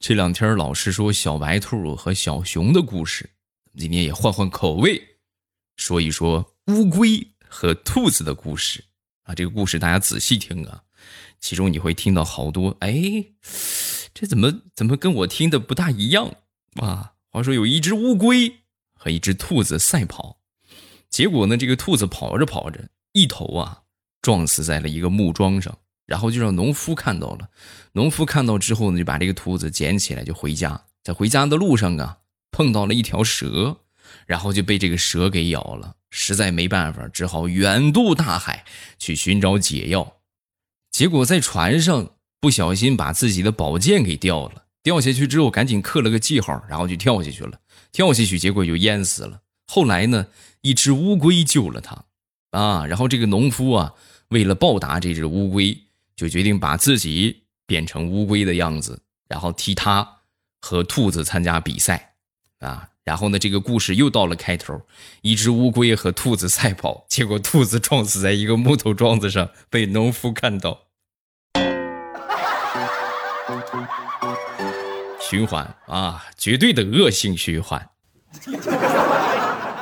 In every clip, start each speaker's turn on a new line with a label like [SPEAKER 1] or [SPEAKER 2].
[SPEAKER 1] 这两天老是说小白兔和小熊的故事，今天也换换口味，说一说乌龟和兔子的故事啊。这个故事大家仔细听啊，其中你会听到好多哎，这怎么怎么跟我听的不大一样啊？话说有一只乌龟和一只兔子赛跑，结果呢，这个兔子跑着跑着，一头啊撞死在了一个木桩上。然后就让农夫看到了，农夫看到之后呢，就把这个兔子捡起来就回家。在回家的路上啊，碰到了一条蛇，然后就被这个蛇给咬了。实在没办法，只好远渡大海去寻找解药。结果在船上不小心把自己的宝剑给掉了，掉下去之后赶紧刻了个记号，然后就跳下去了。跳下去结果就淹死了。后来呢，一只乌龟救了他，啊，然后这个农夫啊，为了报答这只乌龟。就决定把自己变成乌龟的样子，然后替他和兔子参加比赛，啊，然后呢，这个故事又到了开头，一只乌龟和兔子赛跑，结果兔子撞死在一个木头桩子上，被农夫看到。循环啊，绝对的恶性循环。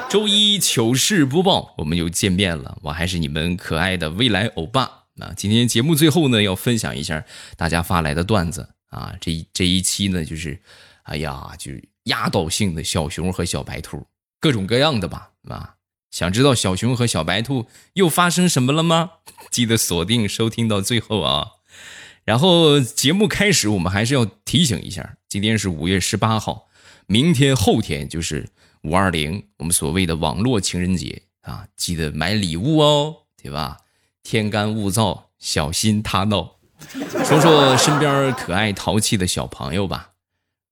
[SPEAKER 1] 周一糗事播报，我们又见面了，我还是你们可爱的未来欧巴。那今天节目最后呢，要分享一下大家发来的段子啊。这一这一期呢，就是，哎呀，就是压倒性的小熊和小白兔，各种各样的吧，啊。想知道小熊和小白兔又发生什么了吗？记得锁定收听到最后啊。然后节目开始，我们还是要提醒一下，今天是五月十八号，明天后天就是五二零，我们所谓的网络情人节啊，记得买礼物哦，对吧？天干物燥，小心他闹。说说身边可爱淘气的小朋友吧。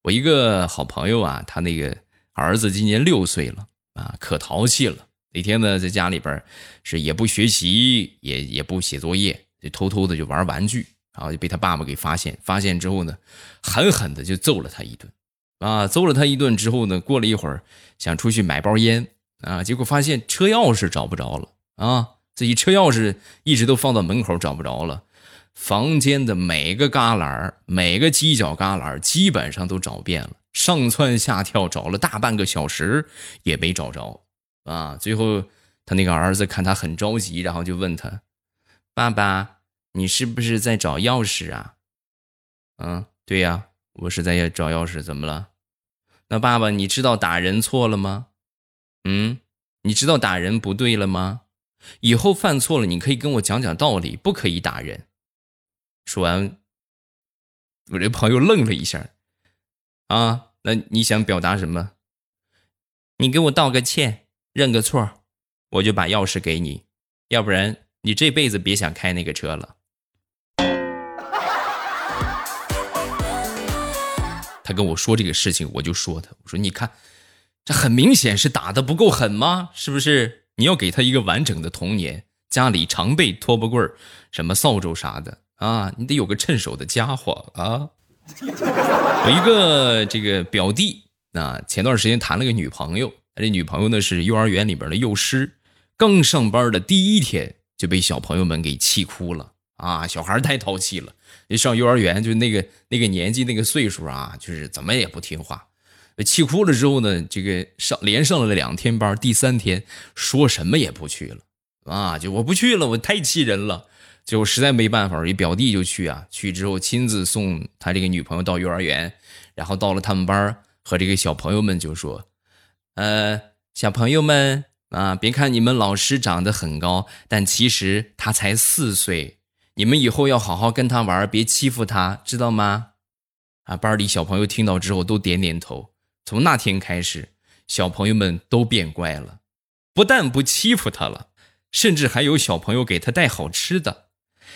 [SPEAKER 1] 我一个好朋友啊，他那个儿子今年六岁了啊，可淘气了。那天呢，在家里边是也不学习，也也不写作业，就偷偷的就玩玩具，然后就被他爸爸给发现。发现之后呢，狠狠的就揍了他一顿。啊，揍了他一顿之后呢，过了一会儿想出去买包烟啊，结果发现车钥匙找不着了啊。自己车钥匙一直都放到门口，找不着了。房间的每个旮旯、每个犄角旮旯，基本上都找遍了，上蹿下跳找了大半个小时，也没找着。啊！最后他那个儿子看他很着急，然后就问他：“爸爸，你是不是在找钥匙啊？”“嗯，对呀，我是在找钥匙。怎么了？”“那爸爸，你知道打人错了吗？”“嗯，你知道打人不对了吗？”以后犯错了，你可以跟我讲讲道理，不可以打人。说完，我这朋友愣了一下，啊，那你想表达什么？你给我道个歉，认个错，我就把钥匙给你，要不然你这辈子别想开那个车了。他跟我说这个事情，我就说他，我说你看，这很明显是打的不够狠吗？是不是？你要给他一个完整的童年，家里常备拖把棍儿、什么扫帚啥的啊，你得有个趁手的家伙啊。有一个这个表弟啊，前段时间谈了个女朋友，他这女朋友呢是幼儿园里边的幼师，刚上班的第一天就被小朋友们给气哭了啊！小孩太淘气了，上幼儿园就那个那个年纪那个岁数啊，就是怎么也不听话。气哭了之后呢，这个上连上了两天班，第三天说什么也不去了啊！就我不去了，我太气人了。就实在没办法，一表弟就去啊，去之后亲自送他这个女朋友到幼儿园，然后到了他们班和这个小朋友们就说：“呃，小朋友们啊，别看你们老师长得很高，但其实他才四岁，你们以后要好好跟他玩，别欺负他，知道吗？”啊，班里小朋友听到之后都点点头。从那天开始，小朋友们都变乖了，不但不欺负他了，甚至还有小朋友给他带好吃的。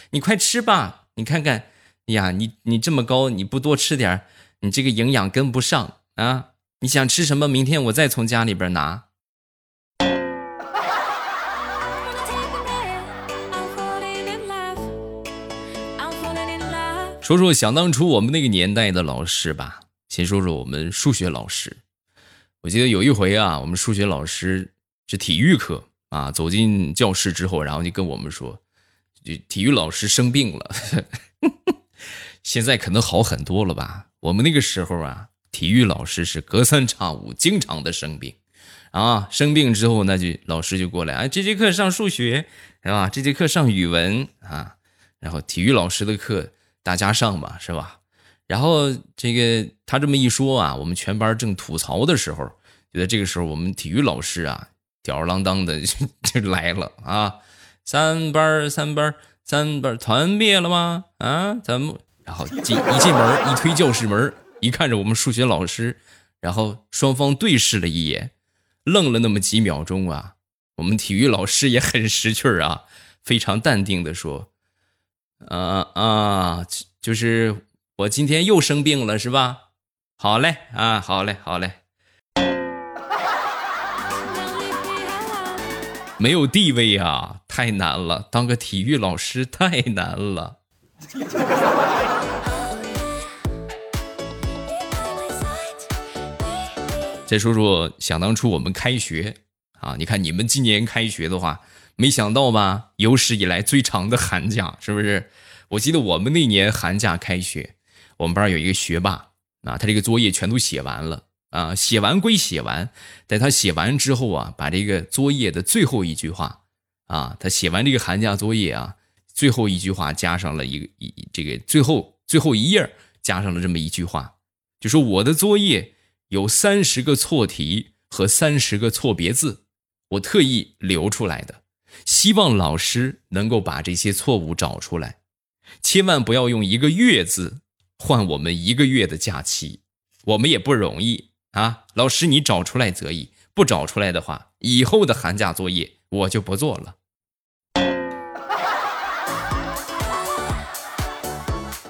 [SPEAKER 1] 你快吃吧，你看看，呀，你你这么高，你不多吃点你这个营养跟不上啊！你想吃什么？明天我再从家里边拿。说说想当初我们那个年代的老师吧。先说说我们数学老师，我记得有一回啊，我们数学老师是体育课啊，走进教室之后，然后就跟我们说，就体育老师生病了，现在可能好很多了吧？我们那个时候啊，体育老师是隔三差五经常的生病，啊，生病之后那就老师就过来，哎，这节课上数学，是吧？这节课上语文啊，然后体育老师的课大家上吧，是吧？然后这个他这么一说啊，我们全班正吐槽的时候，就在这个时候我们体育老师啊，吊儿郎当的就来了啊，三班三班三班团灭了吗？啊，怎么？然后进一进门，一推教室门，一看着我们数学老师，然后双方对视了一眼，愣了那么几秒钟啊。我们体育老师也很识趣啊，非常淡定的说：“啊啊，就是我今天又生病了，是吧？好嘞，啊，好嘞，好嘞。没有地位啊，太难了，当个体育老师太难了。”再说说，想当初我们开学啊，你看你们今年开学的话，没想到吧？有史以来最长的寒假，是不是？我记得我们那年寒假开学，我们班有一个学霸啊，他这个作业全都写完了啊，写完归写完，在他写完之后啊，把这个作业的最后一句话啊，他写完这个寒假作业啊，最后一句话加上了一个一这个最后最后一页加上了这么一句话，就说我的作业。有三十个错题和三十个错别字，我特意留出来的，希望老师能够把这些错误找出来，千万不要用一个月字换我们一个月的假期，我们也不容易啊！老师，你找出来则已，不找出来的话，以后的寒假作业我就不做了。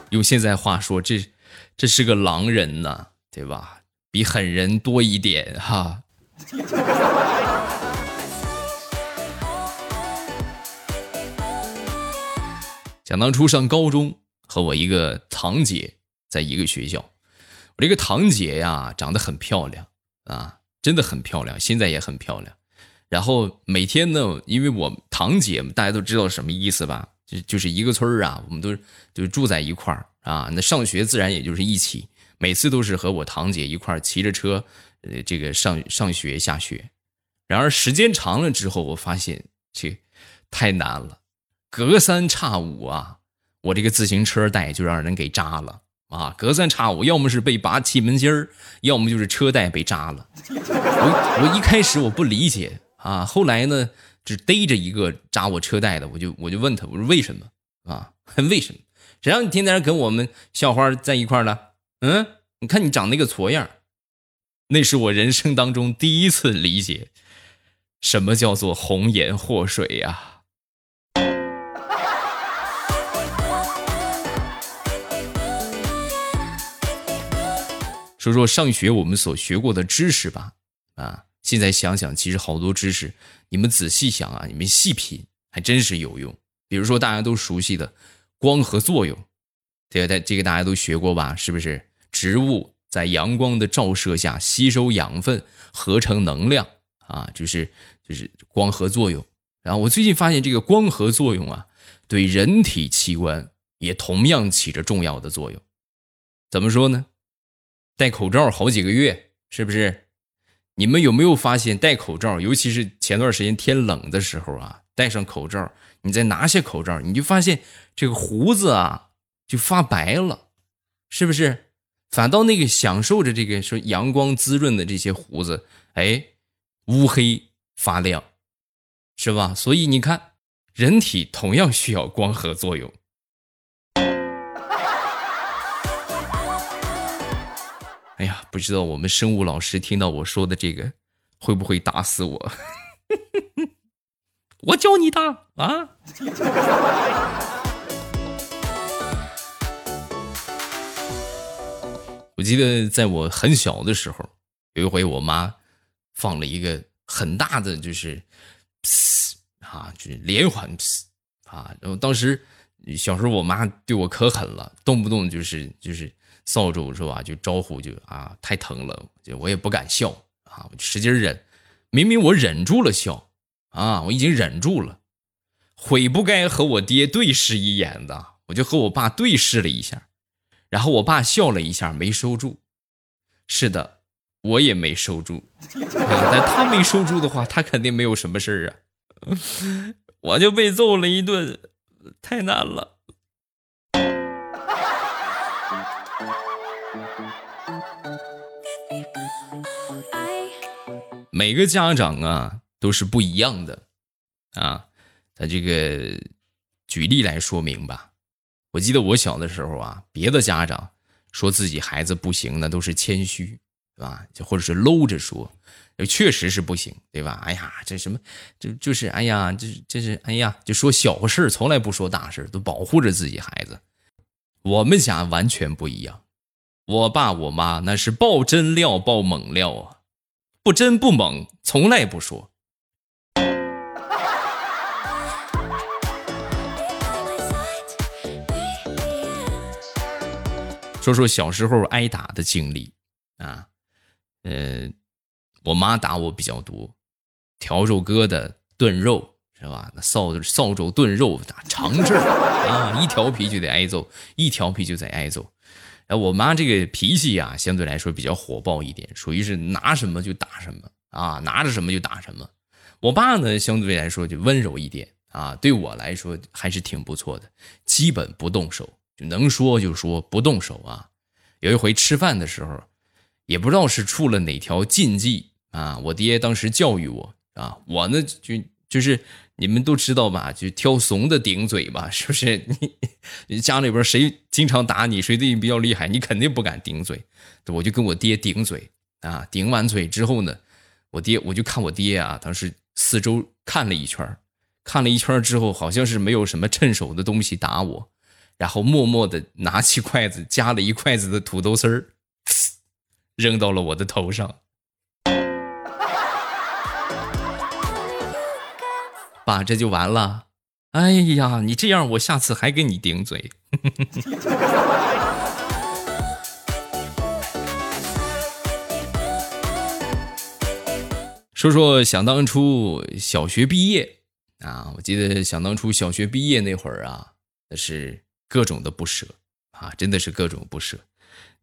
[SPEAKER 1] 用现在话说，这这是个狼人呐，对吧？比狠人多一点哈。想当初上高中，和我一个堂姐在一个学校。我这个堂姐呀，长得很漂亮啊，真的很漂亮，现在也很漂亮。然后每天呢，因为我堂姐大家都知道什么意思吧？就就是一个村啊，我们都就住在一块儿啊，那上学自然也就是一起。每次都是和我堂姐一块骑着车，呃，这个上上学下学。然而时间长了之后，我发现这太难了，隔三差五啊，我这个自行车带就让人给扎了啊！隔三差五，要么是被拔气门芯儿，要么就是车带被扎了。我我一开始我不理解啊，后来呢，只逮着一个扎我车带的，我就我就问他，我说为什么啊？为什么？谁让你天天跟我们校花在一块了？嗯，你看你长那个矬样那是我人生当中第一次理解什么叫做红颜祸水呀。说说上学我们所学过的知识吧，啊，现在想想，其实好多知识，你们仔细想啊，你们细品，还真是有用。比如说大家都熟悉的光合作用，这个这个大家都学过吧？是不是？植物在阳光的照射下吸收养分，合成能量啊，就是就是光合作用。然后我最近发现这个光合作用啊，对人体器官也同样起着重要的作用。怎么说呢？戴口罩好几个月，是不是？你们有没有发现戴口罩，尤其是前段时间天冷的时候啊，戴上口罩，你再拿下口罩，你就发现这个胡子啊就发白了，是不是？反倒那个享受着这个说阳光滋润的这些胡子，哎，乌黑发亮，是吧？所以你看，人体同样需要光合作用。哎呀，不知道我们生物老师听到我说的这个，会不会打死我？我教你打啊！我记得在我很小的时候，有一回我妈放了一个很大的，就是啊，就是连环啊。然后当时小时候，我妈对我可狠了，动不动就是就是扫帚是吧？就招呼就啊，太疼了，就我也不敢笑啊，我就使劲忍。明明我忍住了笑啊，我已经忍住了，悔不该和我爹对视一眼的，我就和我爸对视了一下。然后我爸笑了一下，没收住。是的，我也没收住。但他没收住的话，他肯定没有什么事儿啊。我就被揍了一顿，太难了。每个家长啊都是不一样的啊。他这个举例来说明吧。我记得我小的时候啊，别的家长说自己孩子不行，那都是谦虚，对吧？就或者是搂着说，确实是不行，对吧？哎呀，这什么，就就是哎呀，这这是哎呀，就说小事从来不说大事都保护着自己孩子。我们家完全不一样，我爸我妈那是爆真料爆猛料啊，不真不猛，从来不说。说说小时候挨打的经历啊，呃，我妈打我比较多，笤帚疙瘩炖肉是吧？那扫扫帚炖肉打长治 啊，一调皮就得挨揍，一调皮就得挨揍。哎，我妈这个脾气呀，相对来说比较火爆一点，属于是拿什么就打什么啊，拿着什么就打什么。我爸呢，相对来说就温柔一点啊，对我来说还是挺不错的，基本不动手。就能说就说，不动手啊！有一回吃饭的时候，也不知道是出了哪条禁忌啊！我爹当时教育我啊，我呢就就是你们都知道吧，就挑怂的顶嘴吧，是不是？你家里边谁经常打你，谁对你比较厉害，你肯定不敢顶嘴。我就跟我爹顶嘴啊，顶完嘴之后呢，我爹我就看我爹啊，当时四周看了一圈，看了一圈之后，好像是没有什么趁手的东西打我。然后默默的拿起筷子，夹了一筷子的土豆丝儿，扔到了我的头上。爸，这就完了。哎呀，你这样，我下次还给你顶嘴。说说想当初小学毕业啊，我记得想当初小学毕业那会儿啊，那是。各种的不舍啊，真的是各种不舍。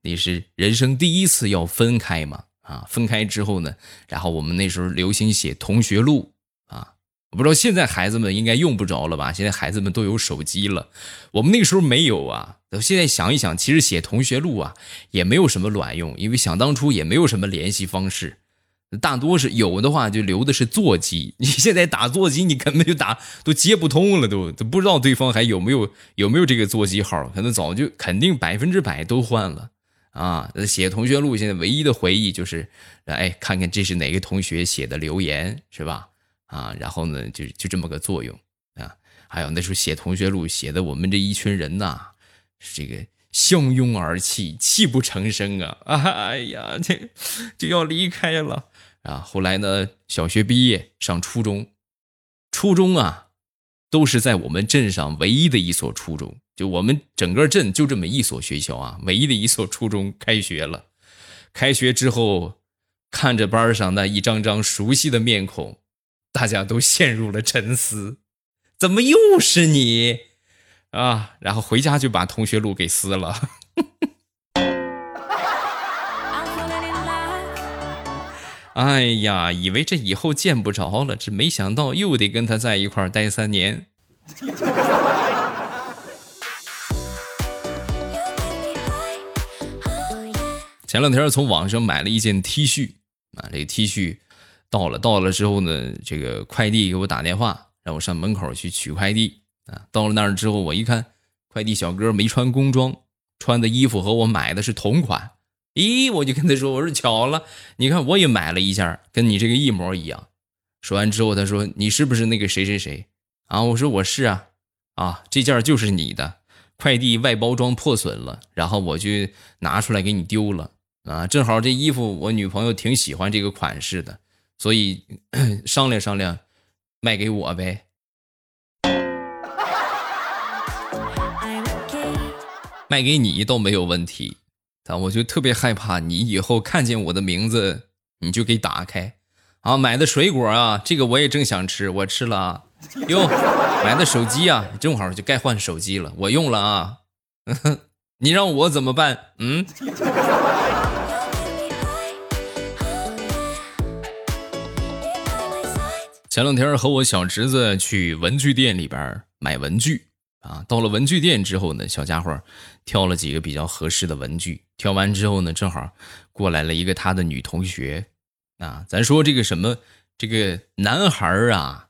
[SPEAKER 1] 你是人生第一次要分开嘛？啊，分开之后呢，然后我们那时候流行写同学录，我不知道现在孩子们应该用不着了吧？现在孩子们都有手机了，我们那个时候没有啊。现在想一想，其实写同学录啊，也没有什么卵用，因为想当初也没有什么联系方式。大多是有的话，就留的是座机。你现在打座机，你根本就打都接不通了，都都不知道对方还有没有有没有这个座机号，可能早就肯定百分之百都换了啊。写同学录，现在唯一的回忆就是，哎，看看这是哪个同学写的留言，是吧？啊，然后呢，就就这么个作用啊。还有那时候写同学录，写的我们这一群人呐，是这个相拥而泣，泣不成声啊！哎呀，这就要离开了。啊，后来呢？小学毕业上初中，初中啊，都是在我们镇上唯一的一所初中。就我们整个镇就这么一所学校啊，唯一的一所初中开学了。开学之后，看着班上那一张张熟悉的面孔，大家都陷入了沉思。怎么又是你啊？然后回家就把同学录给撕了。哎呀，以为这以后见不着了，这没想到又得跟他在一块儿待三年。前两天从网上买了一件 T 恤啊，这个 T 恤到了，到了之后呢，这个快递给我打电话，让我上门口去取快递啊。到了那儿之后，我一看，快递小哥没穿工装，穿的衣服和我买的是同款。咦，我就跟他说：“我说巧了，你看我也买了一件，跟你这个一模一样。”说完之后，他说：“你是不是那个谁谁谁？”啊，我说：“我是啊，啊，这件就是你的，快递外包装破损了，然后我就拿出来给你丢了啊。正好这衣服我女朋友挺喜欢这个款式的，所以 商量商量，卖给我呗。卖给你都没有问题。”啊！我就特别害怕你以后看见我的名字，你就给打开，啊！买的水果啊，这个我也正想吃，我吃了啊。哟，买的手机啊，正好就该换手机了，我用了啊。你让我怎么办？嗯。前两天和我小侄子去文具店里边买文具啊，到了文具店之后呢，小家伙挑了几个比较合适的文具，挑完之后呢，正好过来了一个他的女同学啊。咱说这个什么，这个男孩啊，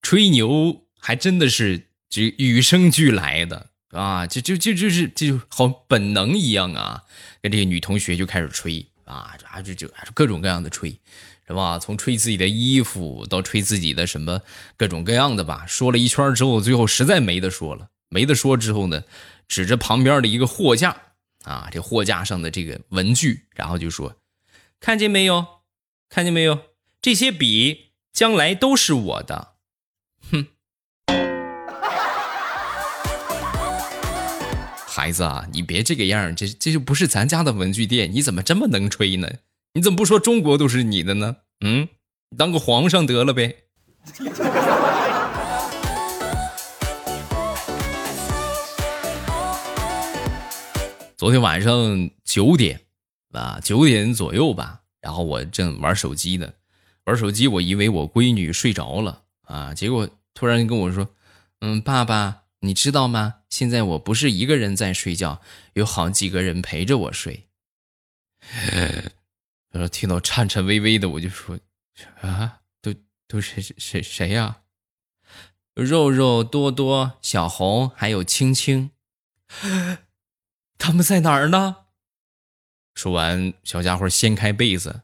[SPEAKER 1] 吹牛还真的是这与生俱来的啊，就就就就是就好本能一样啊，跟这个女同学就开始吹啊，啊就就各种各样的吹。是吧？从吹自己的衣服到吹自己的什么各种各样的吧，说了一圈之后，最后实在没得说了，没得说之后呢，指着旁边的一个货架啊，这货架上的这个文具，然后就说：“看见没有？看见没有？这些笔将来都是我的。”哼，孩子啊，你别这个样，这这就不是咱家的文具店，你怎么这么能吹呢？你怎么不说中国都是你的呢？嗯，当个皇上得了呗。昨天晚上九点啊，九点左右吧，然后我正玩手机呢，玩手机，我以为我闺女睡着了啊，结果突然跟我说：“嗯，爸爸，你知道吗？现在我不是一个人在睡觉，有好几个人陪着我睡。”然后听到颤颤巍巍的，我就说：“啊，都都是谁谁谁呀？肉肉、多多、小红还有青青，他们在哪儿呢？”说完，小家伙掀开被子，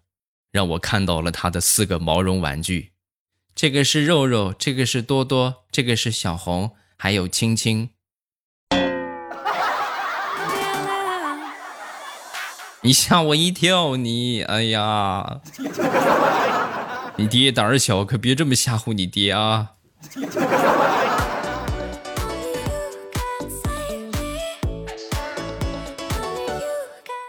[SPEAKER 1] 让我看到了他的四个毛绒玩具。这个是肉肉，这个是多多，这个是小红，还有青青。你吓我一跳，你哎呀！你爹胆儿小，可别这么吓唬你爹啊！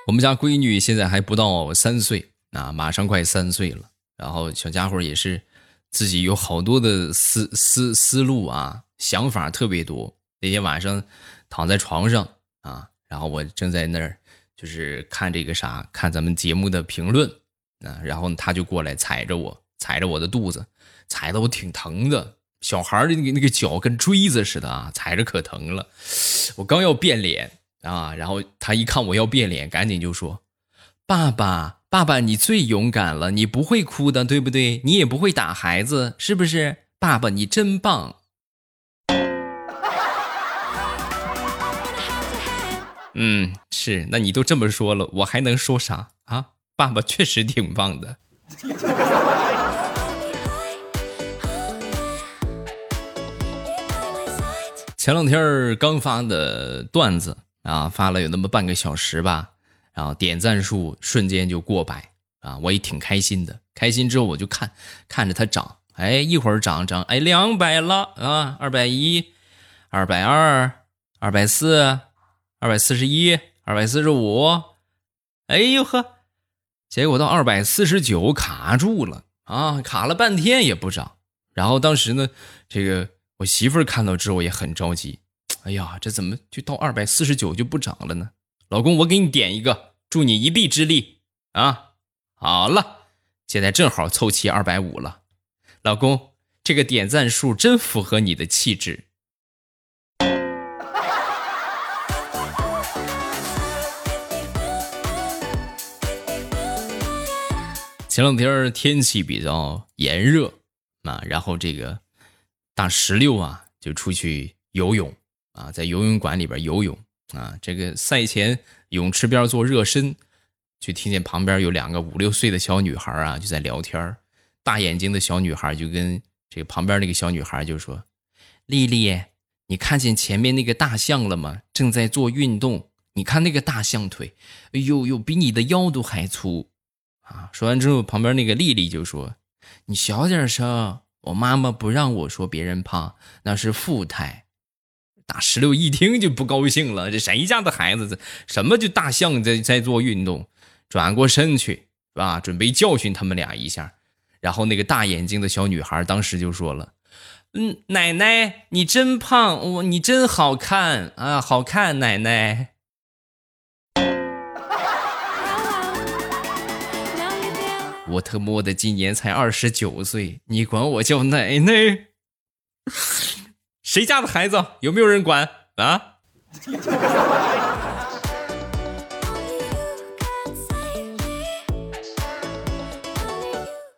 [SPEAKER 1] 我们家闺女现在还不到三岁啊，马上快三岁了。然后小家伙也是自己有好多的思思思路啊，想法特别多。那天晚上躺在床上啊，然后我正在那儿。就是看这个啥，看咱们节目的评论啊，然后他就过来踩着我，踩着我的肚子，踩的我挺疼的。小孩的那个那个脚跟锥子似的啊，踩着可疼了。我刚要变脸啊，然后他一看我要变脸，赶紧就说：“爸爸，爸爸，你最勇敢了，你不会哭的，对不对？你也不会打孩子，是不是？爸爸，你真棒。”嗯，是，那你都这么说了，我还能说啥啊？爸爸确实挺棒的。前两天刚发的段子啊，发了有那么半个小时吧，然后点赞数瞬间就过百啊，我也挺开心的。开心之后我就看，看着它涨，哎，一会儿涨涨，哎，两百了啊，二百一，二百二，二百四。二百四十一，二百四十五，哎呦呵，结果到二百四十九卡住了啊，卡了半天也不涨。然后当时呢，这个我媳妇儿看到之后也很着急，哎呀，这怎么就到二百四十九就不涨了呢？老公，我给你点一个，助你一臂之力啊！好了，现在正好凑齐二百五了，老公，这个点赞数真符合你的气质。前两天天气比较炎热啊，然后这个大石榴啊就出去游泳啊，在游泳馆里边游泳啊。这个赛前泳池边做热身，就听见旁边有两个五六岁的小女孩啊就在聊天大眼睛的小女孩就跟这个旁边那个小女孩就说：“丽丽，你看见前面那个大象了吗？正在做运动。你看那个大象腿，哎呦呦，比你的腰都还粗。”啊！说完之后，旁边那个丽丽就说：“你小点声，我妈妈不让我说别人胖，那是富态。”大石榴一听就不高兴了：“这谁家的孩子？这什么就大象在在做运动？”转过身去，是吧？准备教训他们俩一下。然后那个大眼睛的小女孩当时就说了：“嗯，奶奶，你真胖，我你真好看啊，好看，奶奶。”我特么的今年才二十九岁，你管我叫奶奶？谁家的孩子？有没有人管啊？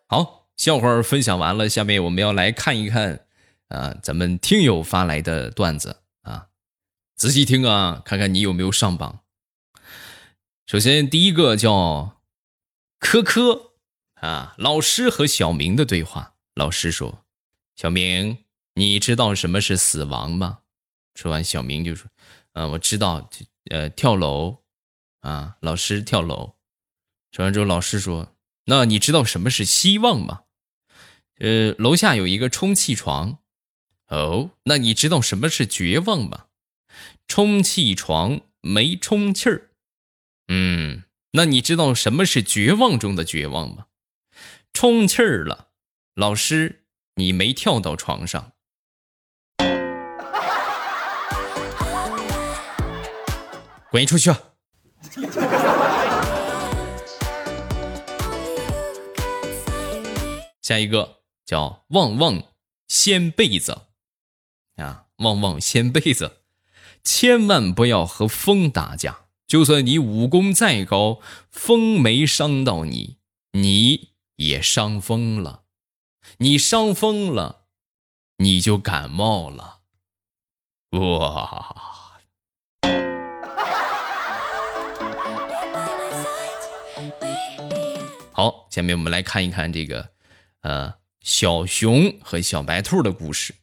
[SPEAKER 1] 好，笑话分享完了，下面我们要来看一看啊，咱们听友发来的段子啊，仔细听啊，看看你有没有上榜。首先第一个叫科科啊，老师和小明的对话。老师说：“小明，你知道什么是死亡吗？”说完，小明就说：“嗯，我知道，呃，跳楼啊。”老师跳楼。说完之后，老师说。那你知道什么是希望吗？呃，楼下有一个充气床。哦，那你知道什么是绝望吗？充气床没充气儿。嗯，那你知道什么是绝望中的绝望吗？充气儿了，老师，你没跳到床上。滚出去！下一个叫旺旺掀被子，啊，旺旺掀被子，千万不要和风打架。就算你武功再高，风没伤到你，你也伤风了。你伤风了，你就感冒了。哇！好，下面我们来看一看这个。呃，小熊和小白兔的故事，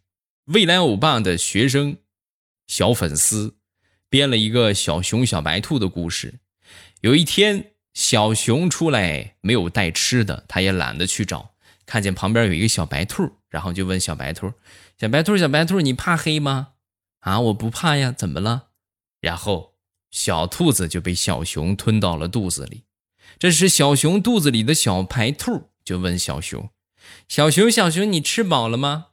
[SPEAKER 1] 未来欧巴的学生小粉丝编了一个小熊小白兔的故事。有一天，小熊出来没有带吃的，他也懒得去找，看见旁边有一个小白兔，然后就问小白兔：“小白兔，小白兔，你怕黑吗？”“啊，我不怕呀，怎么了？”然后小兔子就被小熊吞到了肚子里。这时，小熊肚子里的小白兔就问小熊。小熊，小熊，你吃饱了吗？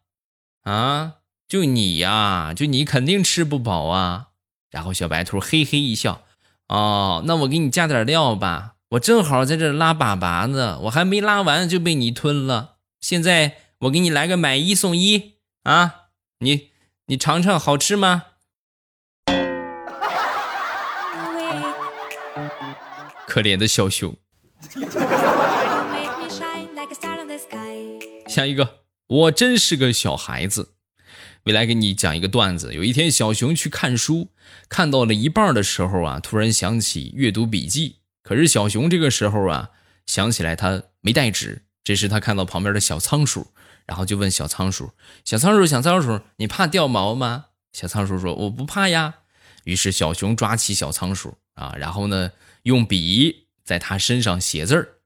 [SPEAKER 1] 啊，就你呀，就你肯定吃不饱啊。然后小白兔嘿嘿一笑，哦，那我给你加点料吧。我正好在这拉粑粑呢，我还没拉完就被你吞了。现在我给你来个买一送一啊，你你尝尝好吃吗？可怜的小熊。下一个，我真是个小孩子。未来给你讲一个段子。有一天，小熊去看书，看到了一半的时候啊，突然想起阅读笔记。可是小熊这个时候啊，想起来他没带纸。这时他看到旁边的小仓鼠，然后就问小仓鼠：“小仓鼠，小仓鼠，你怕掉毛吗？”小仓鼠说：“我不怕呀。”于是小熊抓起小仓鼠啊，然后呢，用笔在它身上写字儿。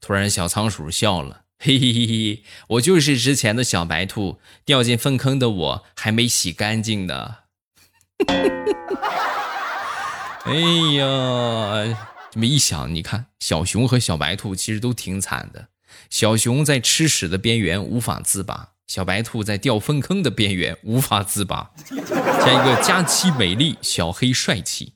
[SPEAKER 1] 突然，小仓鼠笑了。嘿嘿嘿，我就是之前的小白兔，掉进粪坑的我还没洗干净呢。哎呀，这么一想，你看小熊和小白兔其实都挺惨的。小熊在吃屎的边缘无法自拔，小白兔在掉粪坑的边缘无法自拔。下一个佳期美丽，小黑帅气。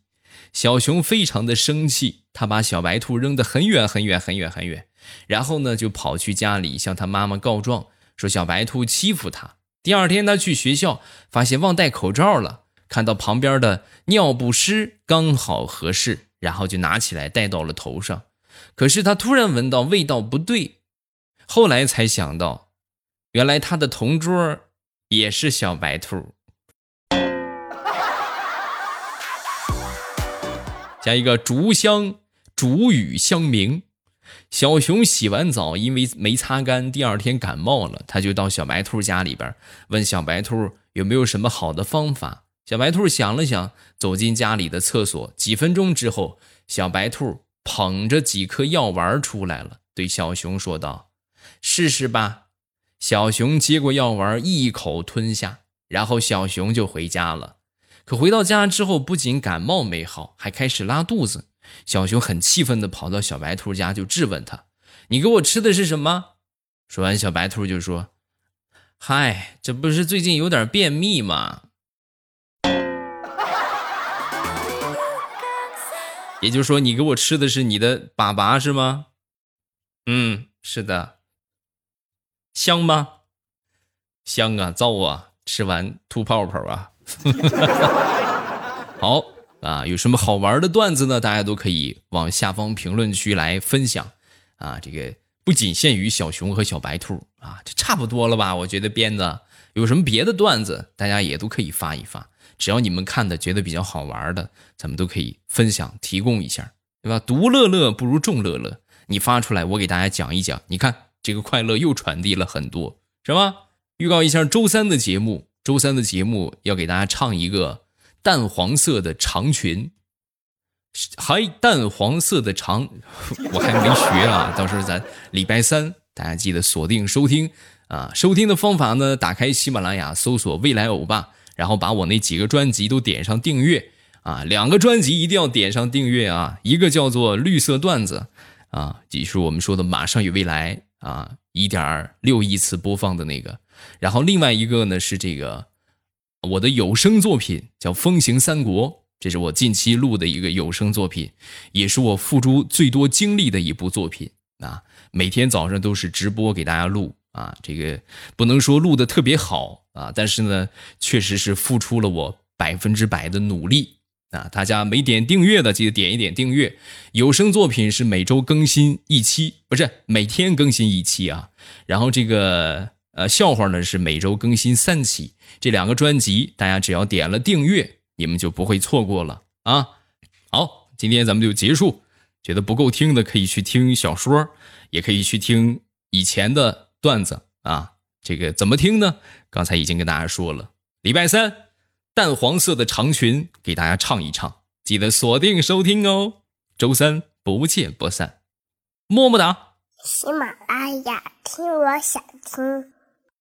[SPEAKER 1] 小熊非常的生气，他把小白兔扔得很远很远很远很远。然后呢，就跑去家里向他妈妈告状，说小白兔欺负他。第二天，他去学校，发现忘戴口罩了，看到旁边的尿不湿刚好合适，然后就拿起来戴到了头上。可是他突然闻到味道不对，后来才想到，原来他的同桌也是小白兔。加一个竹香，竹语相鸣。小熊洗完澡，因为没擦干，第二天感冒了。他就到小白兔家里边，问小白兔有没有什么好的方法。小白兔想了想，走进家里的厕所。几分钟之后，小白兔捧着几颗药丸出来了，对小熊说道：“试试吧。”小熊接过药丸，一口吞下，然后小熊就回家了。可回到家之后，不仅感冒没好，还开始拉肚子。小熊很气愤地跑到小白兔家，就质问他：“你给我吃的是什么？”说完，小白兔就说：“嗨，这不是最近有点便秘吗？”也就是说，你给我吃的是你的粑粑是吗？嗯，是的，香吗？香啊，燥啊，吃完吐泡泡啊。好啊，有什么好玩的段子呢？大家都可以往下方评论区来分享啊。这个不仅限于小熊和小白兔啊，这差不多了吧？我觉得编的有什么别的段子，大家也都可以发一发。只要你们看的觉得比较好玩的，咱们都可以分享提供一下，对吧？独乐乐不如众乐乐，你发出来，我给大家讲一讲。你看这个快乐又传递了很多，是吧？预告一下周三的节目，周三的节目要给大家唱一个淡黄色的长裙，还淡黄色的长，我还没学啊，到时候咱礼拜三大家记得锁定收听啊。收听的方法呢，打开喜马拉雅搜索“未来欧巴”。然后把我那几个专辑都点上订阅啊，两个专辑一定要点上订阅啊，一个叫做绿色段子啊，就是我们说的马上与未来啊，一点六亿次播放的那个，然后另外一个呢是这个我的有声作品叫《风行三国》，这是我近期录的一个有声作品，也是我付出最多精力的一部作品啊，每天早上都是直播给大家录。啊，这个不能说录的特别好啊，但是呢，确实是付出了我百分之百的努力啊！大家没点订阅的，记得点一点订阅。有声作品是每周更新一期，不是每天更新一期啊。然后这个呃笑话呢是每周更新三期，这两个专辑大家只要点了订阅，你们就不会错过了啊。好，今天咱们就结束。觉得不够听的可以去听小说，也可以去听以前的。段子啊，这个怎么听呢？刚才已经跟大家说了，礼拜三淡黄色的长裙给大家唱一唱，记得锁定收听哦。周三不见不散，么么哒。
[SPEAKER 2] 喜马拉雅听，我想听。